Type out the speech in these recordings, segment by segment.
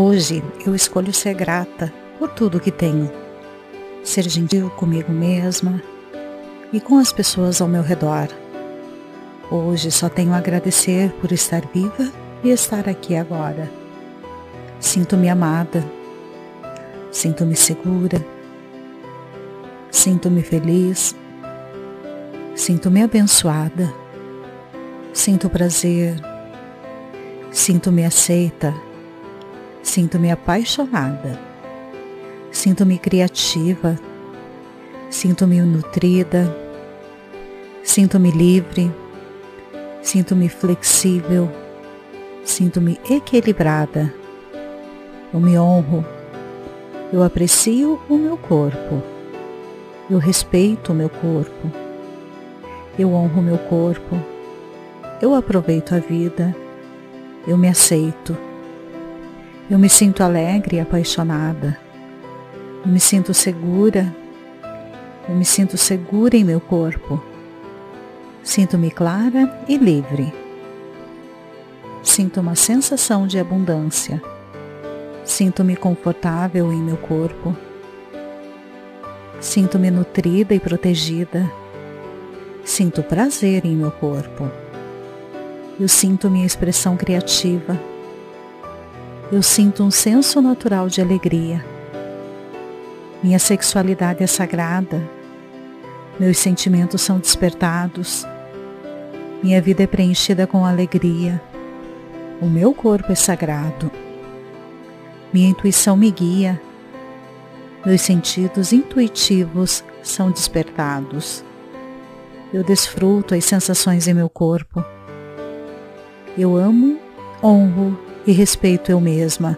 Hoje eu escolho ser grata por tudo que tenho, ser gentil comigo mesma e com as pessoas ao meu redor. Hoje só tenho a agradecer por estar viva e estar aqui agora. Sinto-me amada, sinto-me segura, sinto-me feliz, sinto-me abençoada, sinto prazer, sinto-me aceita, sinto-me apaixonada, sinto-me criativa, sinto-me nutrida, sinto-me livre, sinto-me flexível, sinto-me equilibrada eu me honro. Eu aprecio o meu corpo. Eu respeito o meu corpo. Eu honro o meu corpo. Eu aproveito a vida. Eu me aceito. Eu me sinto alegre e apaixonada. Eu me sinto segura. Eu me sinto segura em meu corpo. Sinto-me clara e livre. Sinto uma sensação de abundância. Sinto-me confortável em meu corpo. Sinto-me nutrida e protegida. Sinto prazer em meu corpo. Eu sinto minha expressão criativa. Eu sinto um senso natural de alegria. Minha sexualidade é sagrada. Meus sentimentos são despertados. Minha vida é preenchida com alegria. O meu corpo é sagrado. Minha intuição me guia. Meus sentidos intuitivos são despertados. Eu desfruto as sensações em meu corpo. Eu amo, honro e respeito eu mesma.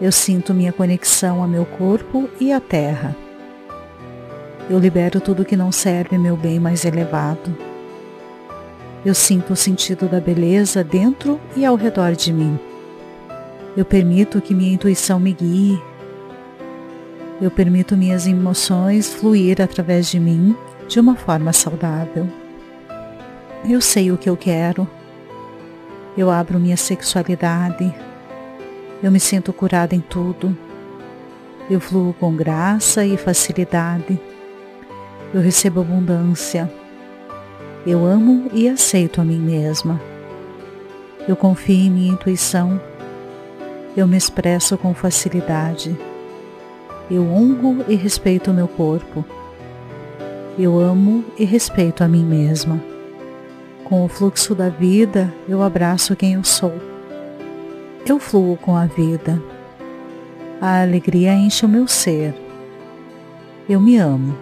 Eu sinto minha conexão a meu corpo e à terra. Eu libero tudo que não serve meu bem mais elevado. Eu sinto o sentido da beleza dentro e ao redor de mim. Eu permito que minha intuição me guie. Eu permito minhas emoções fluir através de mim de uma forma saudável. Eu sei o que eu quero. Eu abro minha sexualidade. Eu me sinto curada em tudo. Eu fluo com graça e facilidade. Eu recebo abundância. Eu amo e aceito a mim mesma. Eu confio em minha intuição eu me expresso com facilidade. Eu honro e respeito o meu corpo. Eu amo e respeito a mim mesma. Com o fluxo da vida, eu abraço quem eu sou. Eu fluo com a vida. A alegria enche o meu ser. Eu me amo.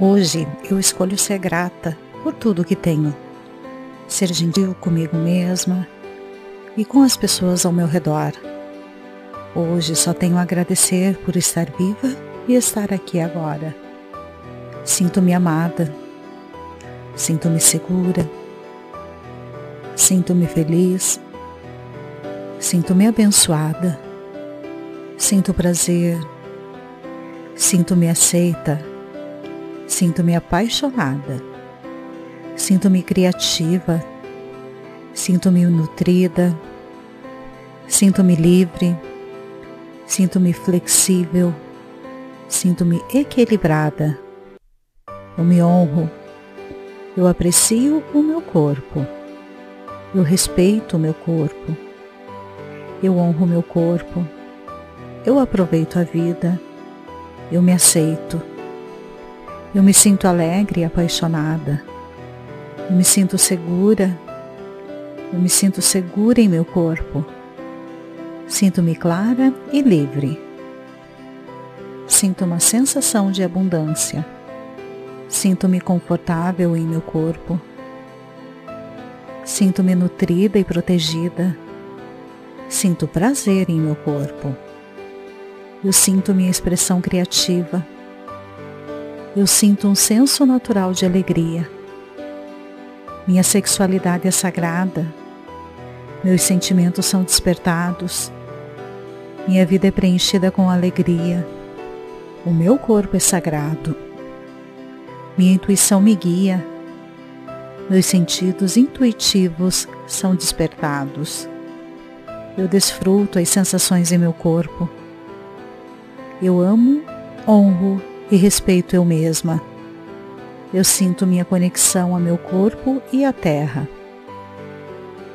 Hoje eu escolho ser grata por tudo que tenho. Ser gentil comigo mesma, e com as pessoas ao meu redor. Hoje só tenho a agradecer por estar viva e estar aqui agora. Sinto-me amada, sinto-me segura, sinto-me feliz, sinto-me abençoada, sinto prazer, sinto-me aceita, sinto-me apaixonada, sinto-me criativa. Sinto-me nutrida, sinto-me livre, sinto-me flexível, sinto-me equilibrada. Eu me honro, eu aprecio o meu corpo, eu respeito o meu corpo, eu honro o meu corpo, eu aproveito a vida, eu me aceito, eu me sinto alegre e apaixonada, eu me sinto segura. Eu me sinto segura em meu corpo. Sinto-me clara e livre. Sinto uma sensação de abundância. Sinto-me confortável em meu corpo. Sinto-me nutrida e protegida. Sinto prazer em meu corpo. Eu sinto minha expressão criativa. Eu sinto um senso natural de alegria. Minha sexualidade é sagrada meus sentimentos são despertados. Minha vida é preenchida com alegria. O meu corpo é sagrado. Minha intuição me guia. Meus sentidos intuitivos são despertados. Eu desfruto as sensações em meu corpo. Eu amo, honro e respeito eu mesma. Eu sinto minha conexão a meu corpo e à terra.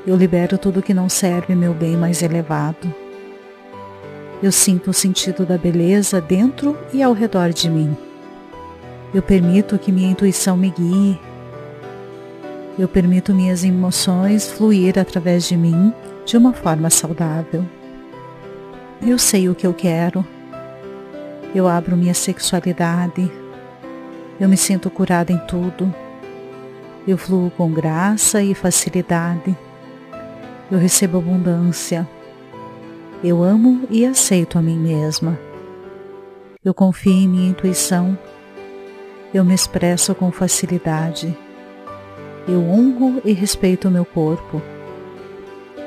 Eu libero tudo que não serve meu bem mais elevado. Eu sinto o sentido da beleza dentro e ao redor de mim. Eu permito que minha intuição me guie. Eu permito minhas emoções fluir através de mim de uma forma saudável. Eu sei o que eu quero. Eu abro minha sexualidade. Eu me sinto curada em tudo. Eu fluo com graça e facilidade. Eu recebo abundância. Eu amo e aceito a mim mesma. Eu confio em minha intuição. Eu me expresso com facilidade. Eu honro e respeito o meu corpo.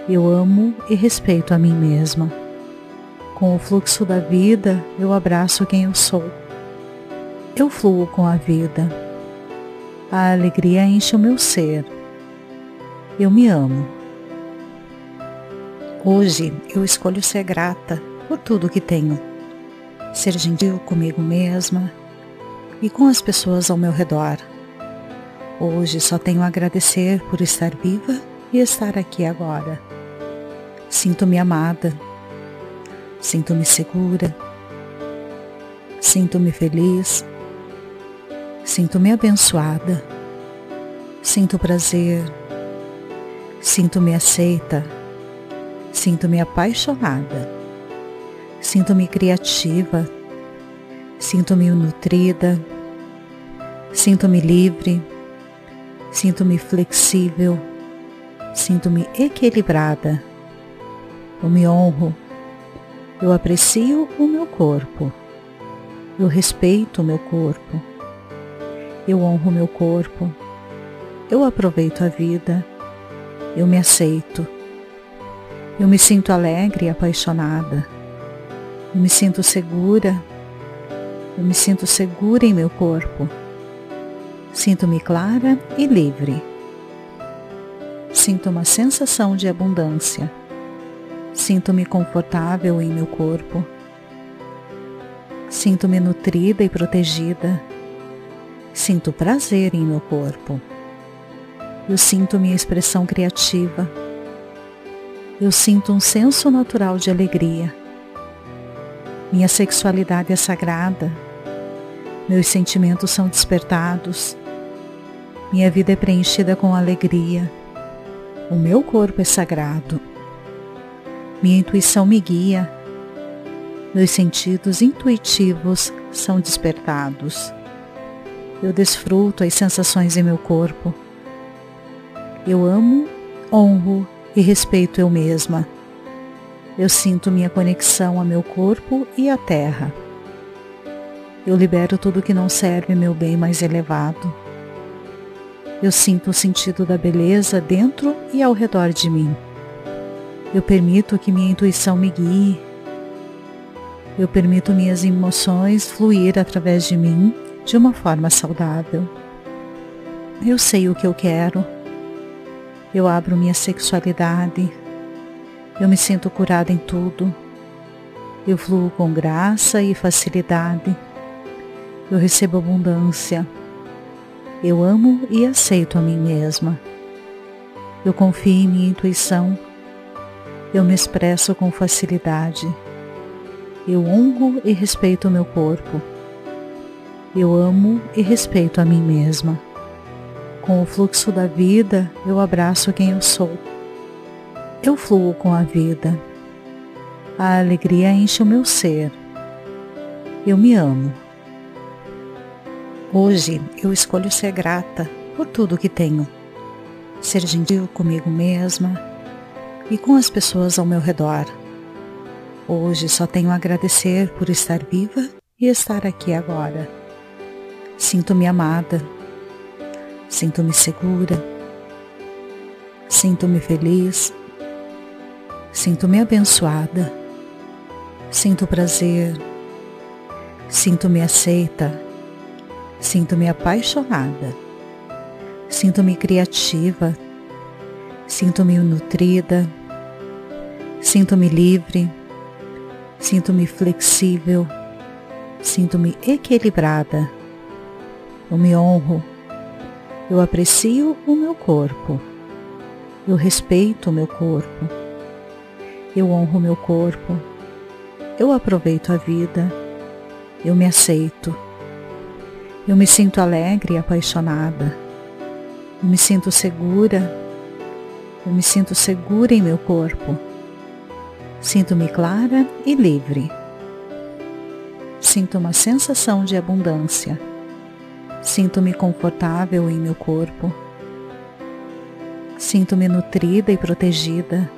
Eu amo e respeito a mim mesma. Com o fluxo da vida, eu abraço quem eu sou. Eu fluo com a vida. A alegria enche o meu ser. Eu me amo. Hoje eu escolho ser grata por tudo que tenho. Ser gentil comigo mesma e com as pessoas ao meu redor. Hoje só tenho a agradecer por estar viva e estar aqui agora. Sinto-me amada, sinto-me segura, sinto-me feliz, sinto-me abençoada, sinto prazer, sinto-me aceita, sinto-me apaixonada, sinto-me criativa, sinto-me nutrida, sinto-me livre, sinto-me flexível, sinto-me equilibrada. Eu me honro, eu aprecio o meu corpo, eu respeito o meu corpo, eu honro o meu corpo, eu aproveito a vida, eu me aceito, eu me sinto alegre e apaixonada, eu me sinto segura, eu me sinto segura em meu corpo, sinto-me clara e livre. Sinto uma sensação de abundância Sinto-me confortável em meu corpo. Sinto-me nutrida e protegida. Sinto prazer em meu corpo. Eu sinto minha expressão criativa. Eu sinto um senso natural de alegria. Minha sexualidade é sagrada. Meus sentimentos são despertados. Minha vida é preenchida com alegria. O meu corpo é sagrado. Minha intuição me guia. Meus sentidos intuitivos são despertados. Eu desfruto as sensações em meu corpo. Eu amo, honro e respeito eu mesma. Eu sinto minha conexão a meu corpo e à terra. Eu libero tudo que não serve meu bem mais elevado. Eu sinto o sentido da beleza dentro e ao redor de mim. Eu permito que minha intuição me guie. Eu permito minhas emoções fluir através de mim de uma forma saudável. Eu sei o que eu quero. Eu abro minha sexualidade. Eu me sinto curada em tudo. Eu fluo com graça e facilidade. Eu recebo abundância. Eu amo e aceito a mim mesma. Eu confio em minha intuição eu me expresso com facilidade. Eu honro e respeito o meu corpo. Eu amo e respeito a mim mesma. Com o fluxo da vida, eu abraço quem eu sou. Eu fluo com a vida. A alegria enche o meu ser. Eu me amo. Hoje eu escolho ser grata por tudo que tenho. Ser gentil comigo mesma e com as pessoas ao meu redor. Hoje só tenho a agradecer por estar viva e estar aqui agora. Sinto-me amada, sinto-me segura, sinto-me feliz, sinto-me abençoada, sinto prazer, sinto-me aceita, sinto-me apaixonada, sinto-me criativa, sinto-me nutrida. Sinto-me livre, sinto-me flexível, sinto-me equilibrada. Eu me honro, eu aprecio o meu corpo, eu respeito o meu corpo, eu honro o meu corpo, eu aproveito a vida, eu me aceito, eu me sinto alegre e apaixonada, eu me sinto segura, eu me sinto segura em meu corpo, sinto-me clara e livre. Sinto uma sensação de abundância. Sinto-me confortável em meu corpo. Sinto-me nutrida e protegida.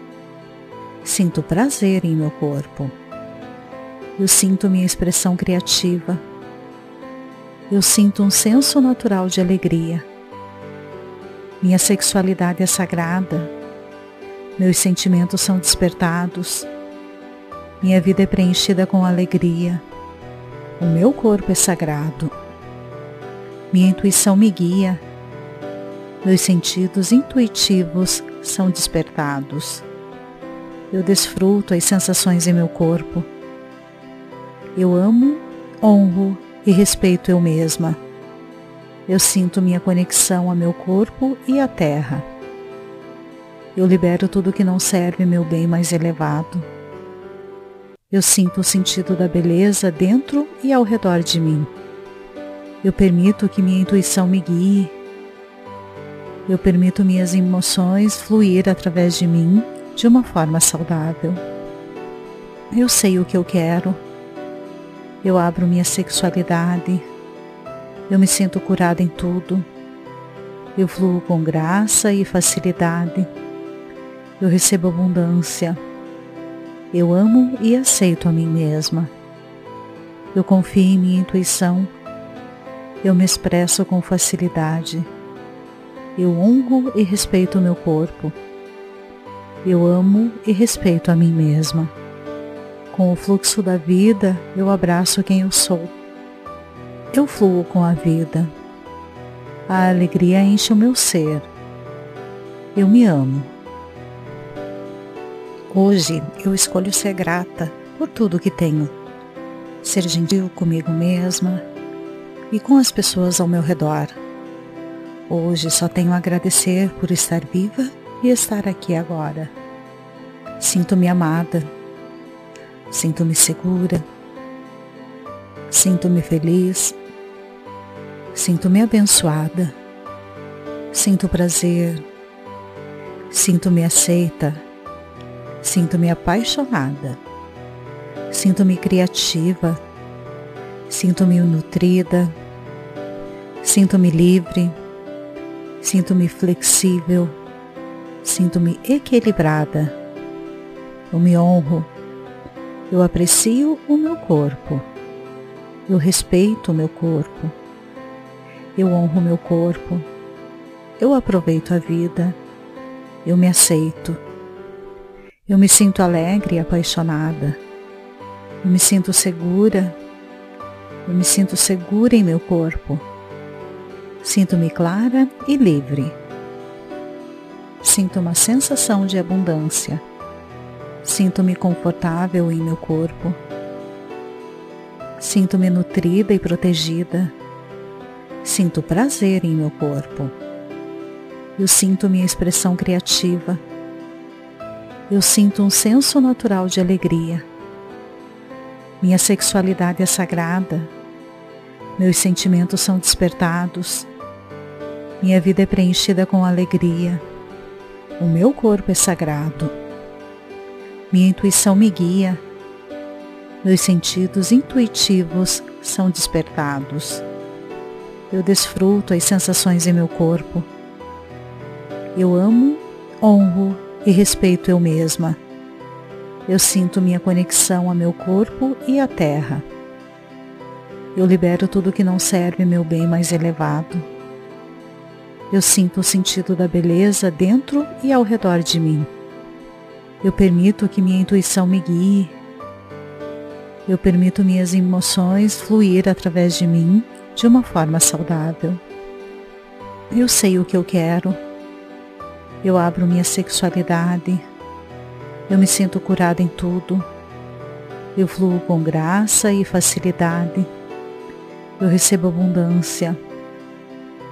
Sinto prazer em meu corpo. Eu sinto minha expressão criativa. Eu sinto um senso natural de alegria. Minha sexualidade é sagrada. Meus sentimentos são despertados. Minha vida é preenchida com alegria. O meu corpo é sagrado. Minha intuição me guia. Meus sentidos intuitivos são despertados. Eu desfruto as sensações em meu corpo. Eu amo, honro e respeito eu mesma. Eu sinto minha conexão a meu corpo e à terra. Eu libero tudo que não serve meu bem mais elevado. Eu sinto o sentido da beleza dentro e ao redor de mim. Eu permito que minha intuição me guie. Eu permito minhas emoções fluir através de mim de uma forma saudável. Eu sei o que eu quero. Eu abro minha sexualidade. Eu me sinto curada em tudo. Eu fluo com graça e facilidade. Eu recebo abundância. Eu amo e aceito a mim mesma. Eu confio em minha intuição. Eu me expresso com facilidade. Eu honro e respeito o meu corpo. Eu amo e respeito a mim mesma. Com o fluxo da vida, eu abraço quem eu sou. Eu fluo com a vida. A alegria enche o meu ser. Eu me amo. Hoje eu escolho ser grata por tudo que tenho. Ser gentil comigo mesma e com as pessoas ao meu redor. Hoje só tenho a agradecer por estar viva e estar aqui agora. Sinto-me amada Sinto-me segura. Sinto-me feliz. Sinto-me abençoada. Sinto prazer. Sinto-me aceita. Sinto-me apaixonada. Sinto-me criativa. Sinto-me nutrida. Sinto-me livre. Sinto-me flexível. Sinto-me equilibrada. Eu me honro eu aprecio o meu corpo. Eu respeito o meu corpo. Eu honro o meu corpo. Eu aproveito a vida. Eu me aceito. Eu me sinto alegre e apaixonada. Eu me sinto segura. Eu me sinto segura em meu corpo. Sinto-me clara e livre. Sinto uma sensação de abundância. Sinto-me confortável em meu corpo. Sinto-me nutrida e protegida. Sinto prazer em meu corpo. Eu sinto minha expressão criativa. Eu sinto um senso natural de alegria. Minha sexualidade é sagrada. Meus sentimentos são despertados. Minha vida é preenchida com alegria. O meu corpo é sagrado. Minha intuição me guia. Meus sentidos intuitivos são despertados. Eu desfruto as sensações em meu corpo. Eu amo, honro e respeito eu mesma. Eu sinto minha conexão a meu corpo e à terra. Eu libero tudo que não serve meu bem mais elevado. Eu sinto o sentido da beleza dentro e ao redor de mim. Eu permito que minha intuição me guie. Eu permito minhas emoções fluir através de mim de uma forma saudável. Eu sei o que eu quero. Eu abro minha sexualidade. Eu me sinto curada em tudo. Eu fluo com graça e facilidade. Eu recebo abundância.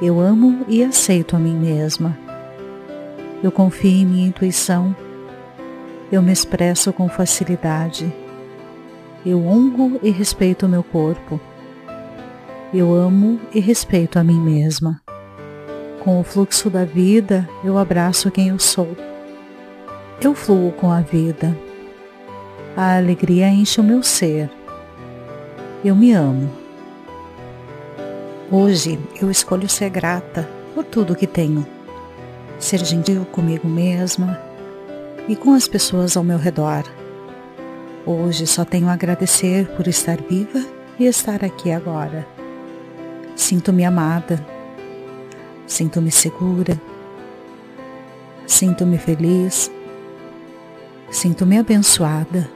Eu amo e aceito a mim mesma. Eu confio em minha intuição. Eu me expresso com facilidade. Eu honro e respeito o meu corpo. Eu amo e respeito a mim mesma. Com o fluxo da vida, eu abraço quem eu sou. Eu fluo com a vida. A alegria enche o meu ser. Eu me amo. Hoje eu escolho ser grata por tudo que tenho ser gentil comigo mesma e com as pessoas ao meu redor. Hoje só tenho a agradecer por estar viva e estar aqui agora. Sinto-me amada, sinto-me segura, sinto-me feliz, sinto-me abençoada,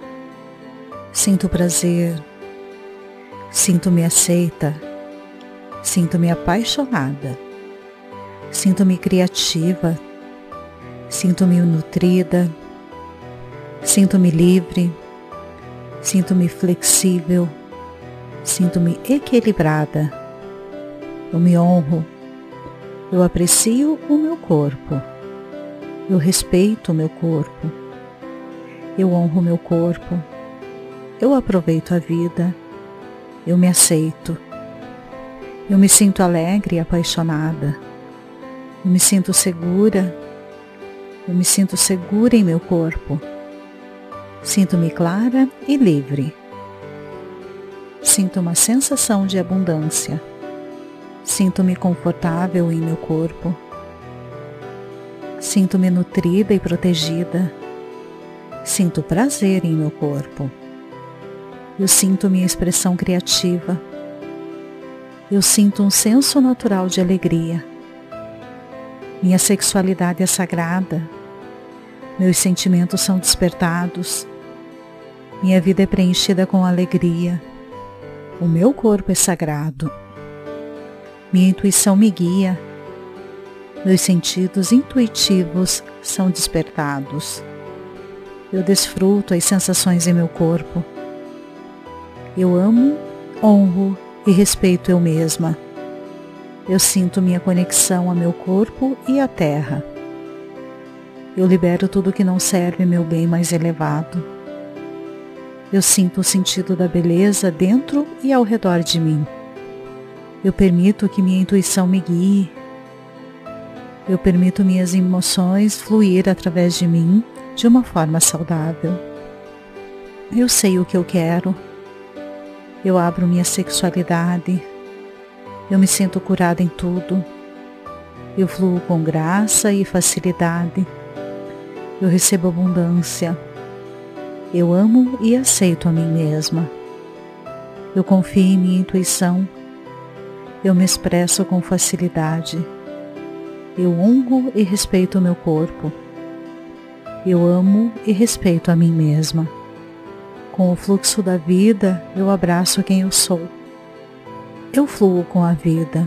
sinto prazer, sinto-me aceita, sinto-me apaixonada. Sinto-me criativa, sinto-me nutrida, sinto-me livre, sinto-me flexível, sinto-me equilibrada. Eu me honro, eu aprecio o meu corpo, eu respeito o meu corpo, eu honro o meu corpo, eu aproveito a vida, eu me aceito, eu me sinto alegre e apaixonada. Eu me sinto segura. Eu me sinto segura em meu corpo. Sinto-me clara e livre. Sinto uma sensação de abundância. Sinto-me confortável em meu corpo. Sinto-me nutrida e protegida. Sinto prazer em meu corpo. Eu sinto minha expressão criativa. Eu sinto um senso natural de alegria. Minha sexualidade é sagrada. Meus sentimentos são despertados. Minha vida é preenchida com alegria. O meu corpo é sagrado. Minha intuição me guia. Meus sentidos intuitivos são despertados. Eu desfruto as sensações em meu corpo. Eu amo, honro e respeito eu mesma. Eu sinto minha conexão a meu corpo e à terra. Eu libero tudo que não serve meu bem mais elevado. Eu sinto o sentido da beleza dentro e ao redor de mim. Eu permito que minha intuição me guie. Eu permito minhas emoções fluir através de mim de uma forma saudável. Eu sei o que eu quero. Eu abro minha sexualidade eu me sinto curada em tudo. Eu fluo com graça e facilidade. Eu recebo abundância. Eu amo e aceito a mim mesma. Eu confio em minha intuição. Eu me expresso com facilidade. Eu honro e respeito o meu corpo. Eu amo e respeito a mim mesma. Com o fluxo da vida, eu abraço quem eu sou. Eu fluo com a vida.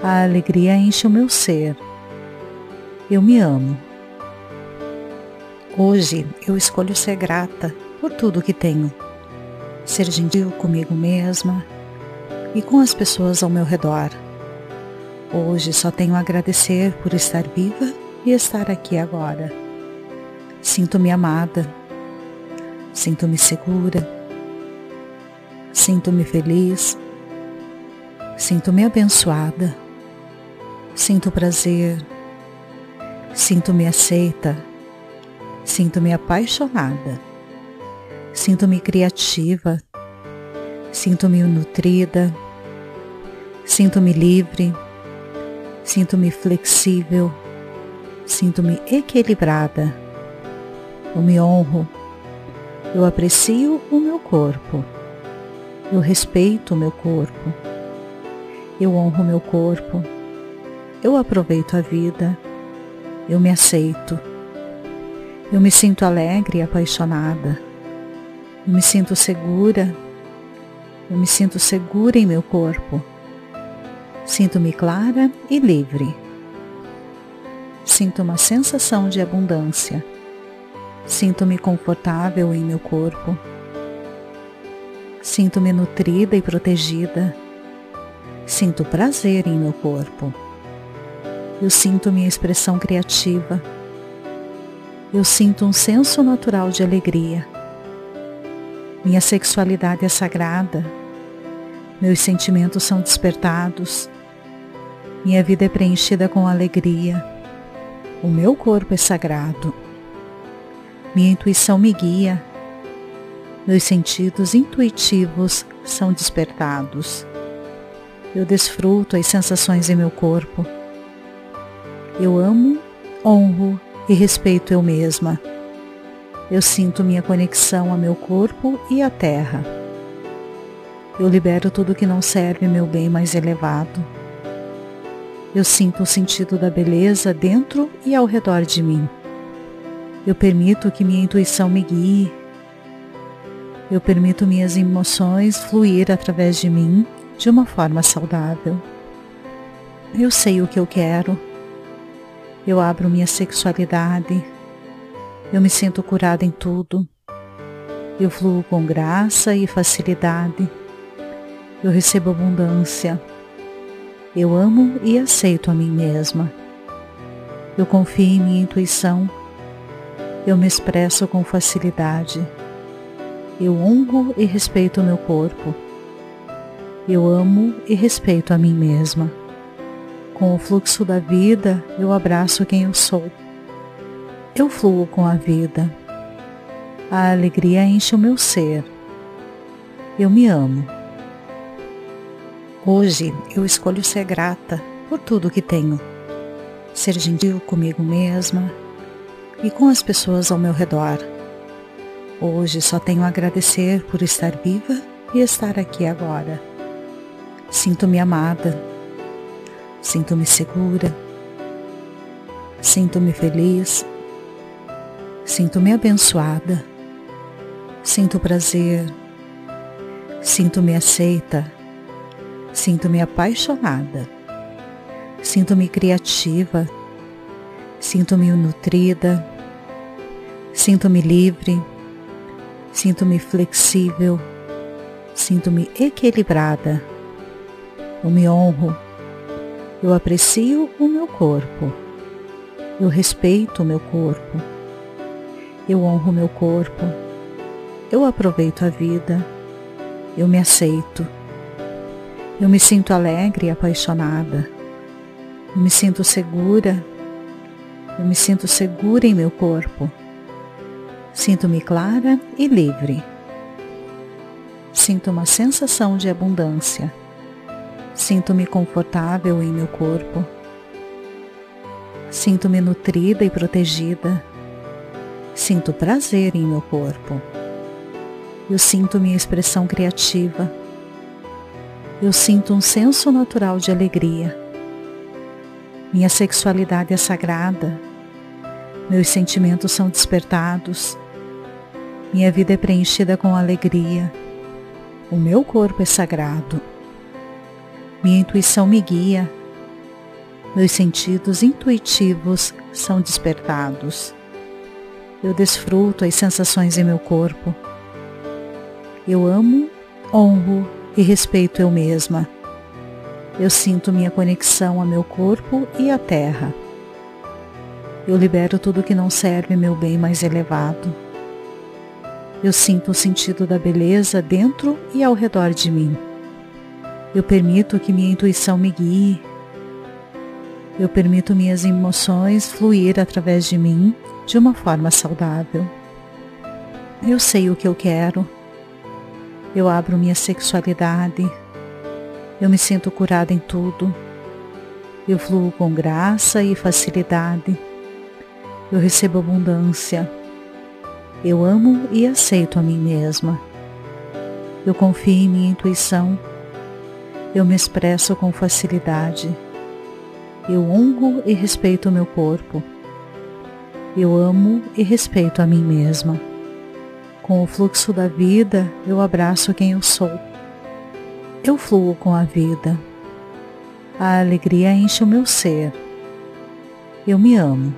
A alegria enche o meu ser. Eu me amo. Hoje eu escolho ser grata por tudo que tenho. Ser gentil comigo mesma e com as pessoas ao meu redor. Hoje só tenho a agradecer por estar viva e estar aqui agora. Sinto-me amada. Sinto-me segura. Sinto-me feliz Sinto-me abençoada. Sinto prazer. Sinto-me aceita. Sinto-me apaixonada. Sinto-me criativa. Sinto-me nutrida. Sinto-me livre. Sinto-me flexível. Sinto-me equilibrada. Eu me honro. Eu aprecio o meu corpo. Eu respeito o meu corpo. Eu honro meu corpo. Eu aproveito a vida. Eu me aceito. Eu me sinto alegre e apaixonada. Eu me sinto segura. Eu me sinto segura em meu corpo. Sinto-me clara e livre. Sinto uma sensação de abundância. Sinto-me confortável em meu corpo. Sinto-me nutrida e protegida. Sinto prazer em meu corpo. Eu sinto minha expressão criativa. Eu sinto um senso natural de alegria. Minha sexualidade é sagrada. Meus sentimentos são despertados. Minha vida é preenchida com alegria. O meu corpo é sagrado. Minha intuição me guia. Meus sentidos intuitivos são despertados. Eu desfruto as sensações em meu corpo. Eu amo, honro e respeito eu mesma. Eu sinto minha conexão a meu corpo e à terra. Eu libero tudo que não serve meu bem mais elevado. Eu sinto o sentido da beleza dentro e ao redor de mim. Eu permito que minha intuição me guie. Eu permito minhas emoções fluir através de mim de uma forma saudável. Eu sei o que eu quero eu abro minha sexualidade. Eu me sinto curada em tudo. Eu fluo com graça e facilidade. Eu recebo abundância. Eu amo e aceito a mim mesma. Eu confio em minha intuição. Eu me expresso com facilidade. Eu honro e respeito o meu corpo. Eu amo e respeito a mim mesma. Com o fluxo da vida, eu abraço quem eu sou. Eu fluo com a vida. A alegria enche o meu ser. Eu me amo. Hoje eu escolho ser grata por tudo que tenho. Ser gentil comigo mesma e com as pessoas ao meu redor. Hoje só tenho a agradecer por estar viva e estar aqui agora. Sinto-me amada Sinto-me segura. Sinto-me feliz. Sinto-me abençoada. Sinto prazer. Sinto-me aceita. Sinto-me apaixonada. Sinto-me criativa. Sinto-me nutrida. Sinto-me livre. Sinto-me flexível. Sinto-me equilibrada. Eu me honro eu aprecio o meu corpo. Eu respeito o meu corpo. Eu honro o meu corpo. Eu aproveito a vida. Eu me aceito. Eu me sinto alegre e apaixonada. Eu me sinto segura. Eu me sinto segura em meu corpo. Sinto-me clara e livre. Sinto uma sensação de abundância. Sinto-me confortável em meu corpo. Sinto-me nutrida e protegida. Sinto prazer em meu corpo. Eu sinto minha expressão criativa. Eu sinto um senso natural de alegria. Minha sexualidade é sagrada. Meus sentimentos são despertados. Minha vida é preenchida com alegria. O meu corpo é sagrado. Minha intuição me guia. Meus sentidos intuitivos são despertados. Eu desfruto as sensações em meu corpo. Eu amo, honro e respeito eu mesma. Eu sinto minha conexão a meu corpo e à terra. Eu libero tudo que não serve meu bem mais elevado. Eu sinto o sentido da beleza dentro e ao redor de mim. Eu permito que minha intuição me guie. Eu permito minhas emoções fluir através de mim de uma forma saudável. Eu sei o que eu quero. Eu abro minha sexualidade. Eu me sinto curada em tudo. Eu fluo com graça e facilidade. Eu recebo abundância. Eu amo e aceito a mim mesma. Eu confio em minha intuição eu me expresso com facilidade. Eu honro e respeito o meu corpo. Eu amo e respeito a mim mesma. Com o fluxo da vida, eu abraço quem eu sou. Eu fluo com a vida. A alegria enche o meu ser. Eu me amo.